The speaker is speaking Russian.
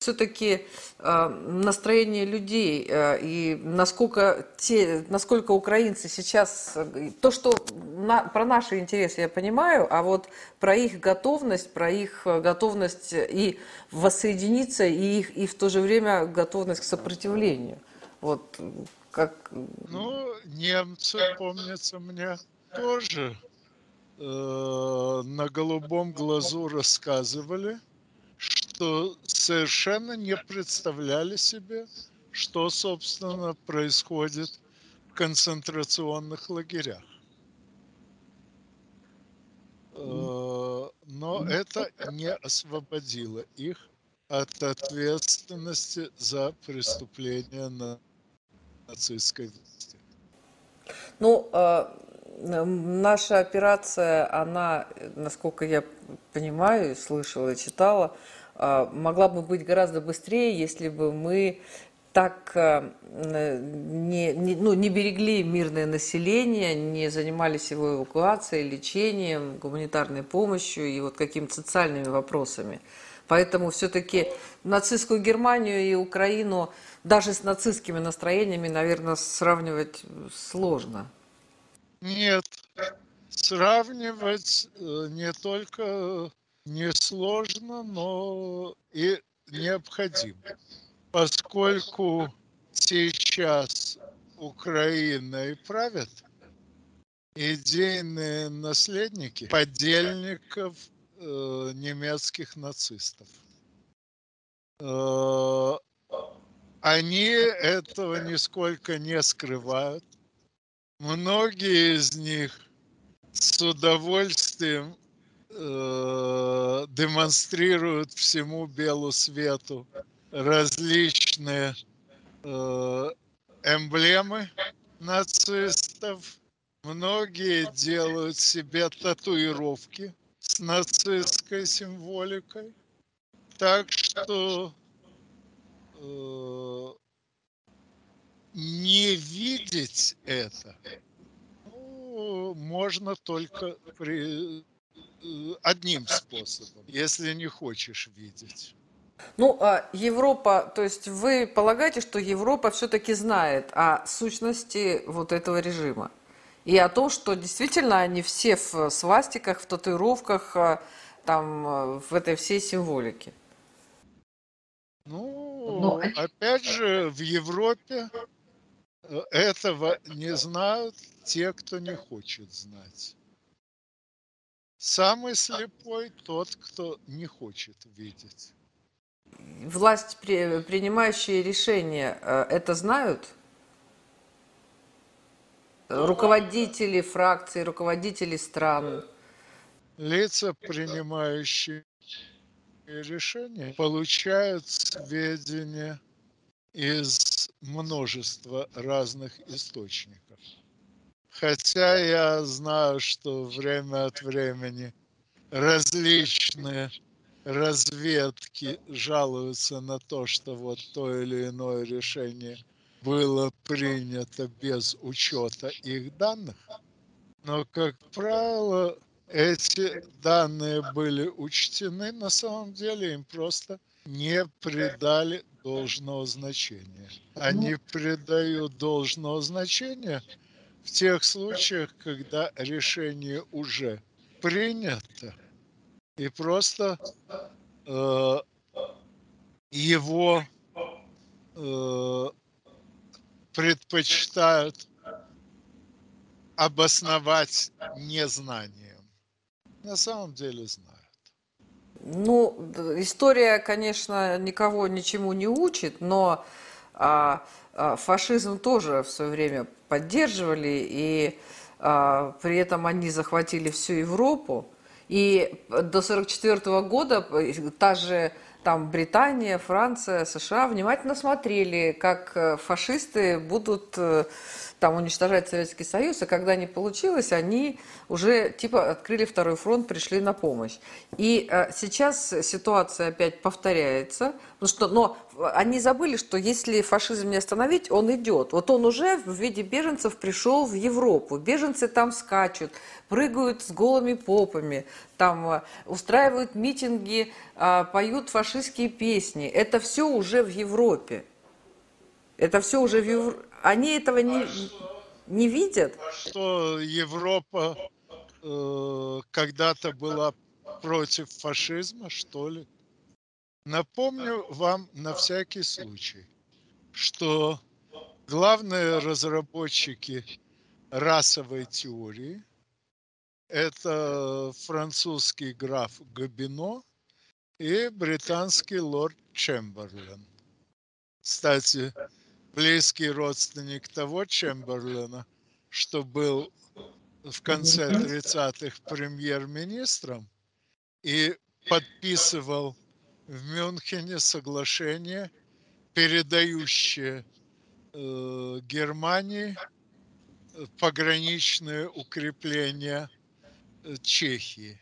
все-таки э, настроение людей э, и насколько те, насколько украинцы сейчас э, то, что на, про наши интересы я понимаю, а вот про их готовность, про их готовность и воссоединиться и их и в то же время готовность к сопротивлению, вот как. Ну немцы, помнится мне, тоже э, на голубом глазу рассказывали что совершенно не представляли себе, что, собственно, происходит в концентрационных лагерях. Э, но это не освободило их от ответственности за преступления на нацистской власти. Ну, э, наша операция, она, насколько я понимаю, слышала, читала, а, могла бы быть гораздо быстрее, если бы мы так а, не, не, ну, не берегли мирное население, не занимались его эвакуацией, лечением, гуманитарной помощью и вот какими-то социальными вопросами. Поэтому все-таки нацистскую Германию и Украину даже с нацистскими настроениями, наверное, сравнивать сложно. Нет, сравнивать э, не только несложно, но и необходимо. Поскольку сейчас Украиной правят идейные наследники подельников э, немецких нацистов. Э, они этого нисколько не скрывают. Многие из них с удовольствием э, демонстрируют всему белу свету различные э, эмблемы нацистов. Многие делают себе татуировки с нацистской символикой. Так что э, не видеть это ну, можно только при одним способом, если не хочешь видеть. Ну, а Европа, то есть вы полагаете, что Европа все-таки знает о сущности вот этого режима? И о том, что действительно они все в свастиках, в татуировках, э, там, э, в этой всей символике? Ну, Но... опять же, в Европе этого не знают те, кто не хочет знать. Самый слепой тот, кто не хочет видеть. Власть, принимающие решения, э, это знают? Руководители фракций, руководители стран? Лица, принимающие решения, получают сведения из множества разных источников. Хотя я знаю, что время от времени различные разведки жалуются на то, что вот то или иное решение было принято без учета их данных. Но, как правило, эти данные были учтены, на самом деле им просто не придали должного значения. Они придают должного значения в тех случаях, когда решение уже принято, и просто э, его э, предпочитают обосновать незнанием. На самом деле знают. Ну, история, конечно, никого ничему не учит, но а, а, фашизм тоже в свое время поддерживали, и а, при этом они захватили всю Европу. И до 1944 года э, та же там Британия, Франция, США внимательно смотрели, как э, фашисты будут э, там уничтожать Советский Союз, а когда не получилось, они уже типа открыли второй фронт, пришли на помощь. И э, сейчас ситуация опять повторяется, ну что, но они забыли, что если фашизм не остановить, он идет. Вот он уже в виде беженцев пришел в Европу. Беженцы там скачут, прыгают с голыми попами, там э, устраивают митинги, поют фашистские песни. Это все уже в Европе. Это все уже в Европе. Они этого не, не видят. Что Европа э, когда-то была против фашизма, что ли? Напомню вам на всякий случай, что главные разработчики расовой теории это французский граф Габино и британский лорд Чемберлен. Кстати, близкий родственник того Чемберлена, что был в конце 30-х премьер-министром и подписывал в Мюнхене соглашение, передающее э, Германии пограничные укрепления э, Чехии.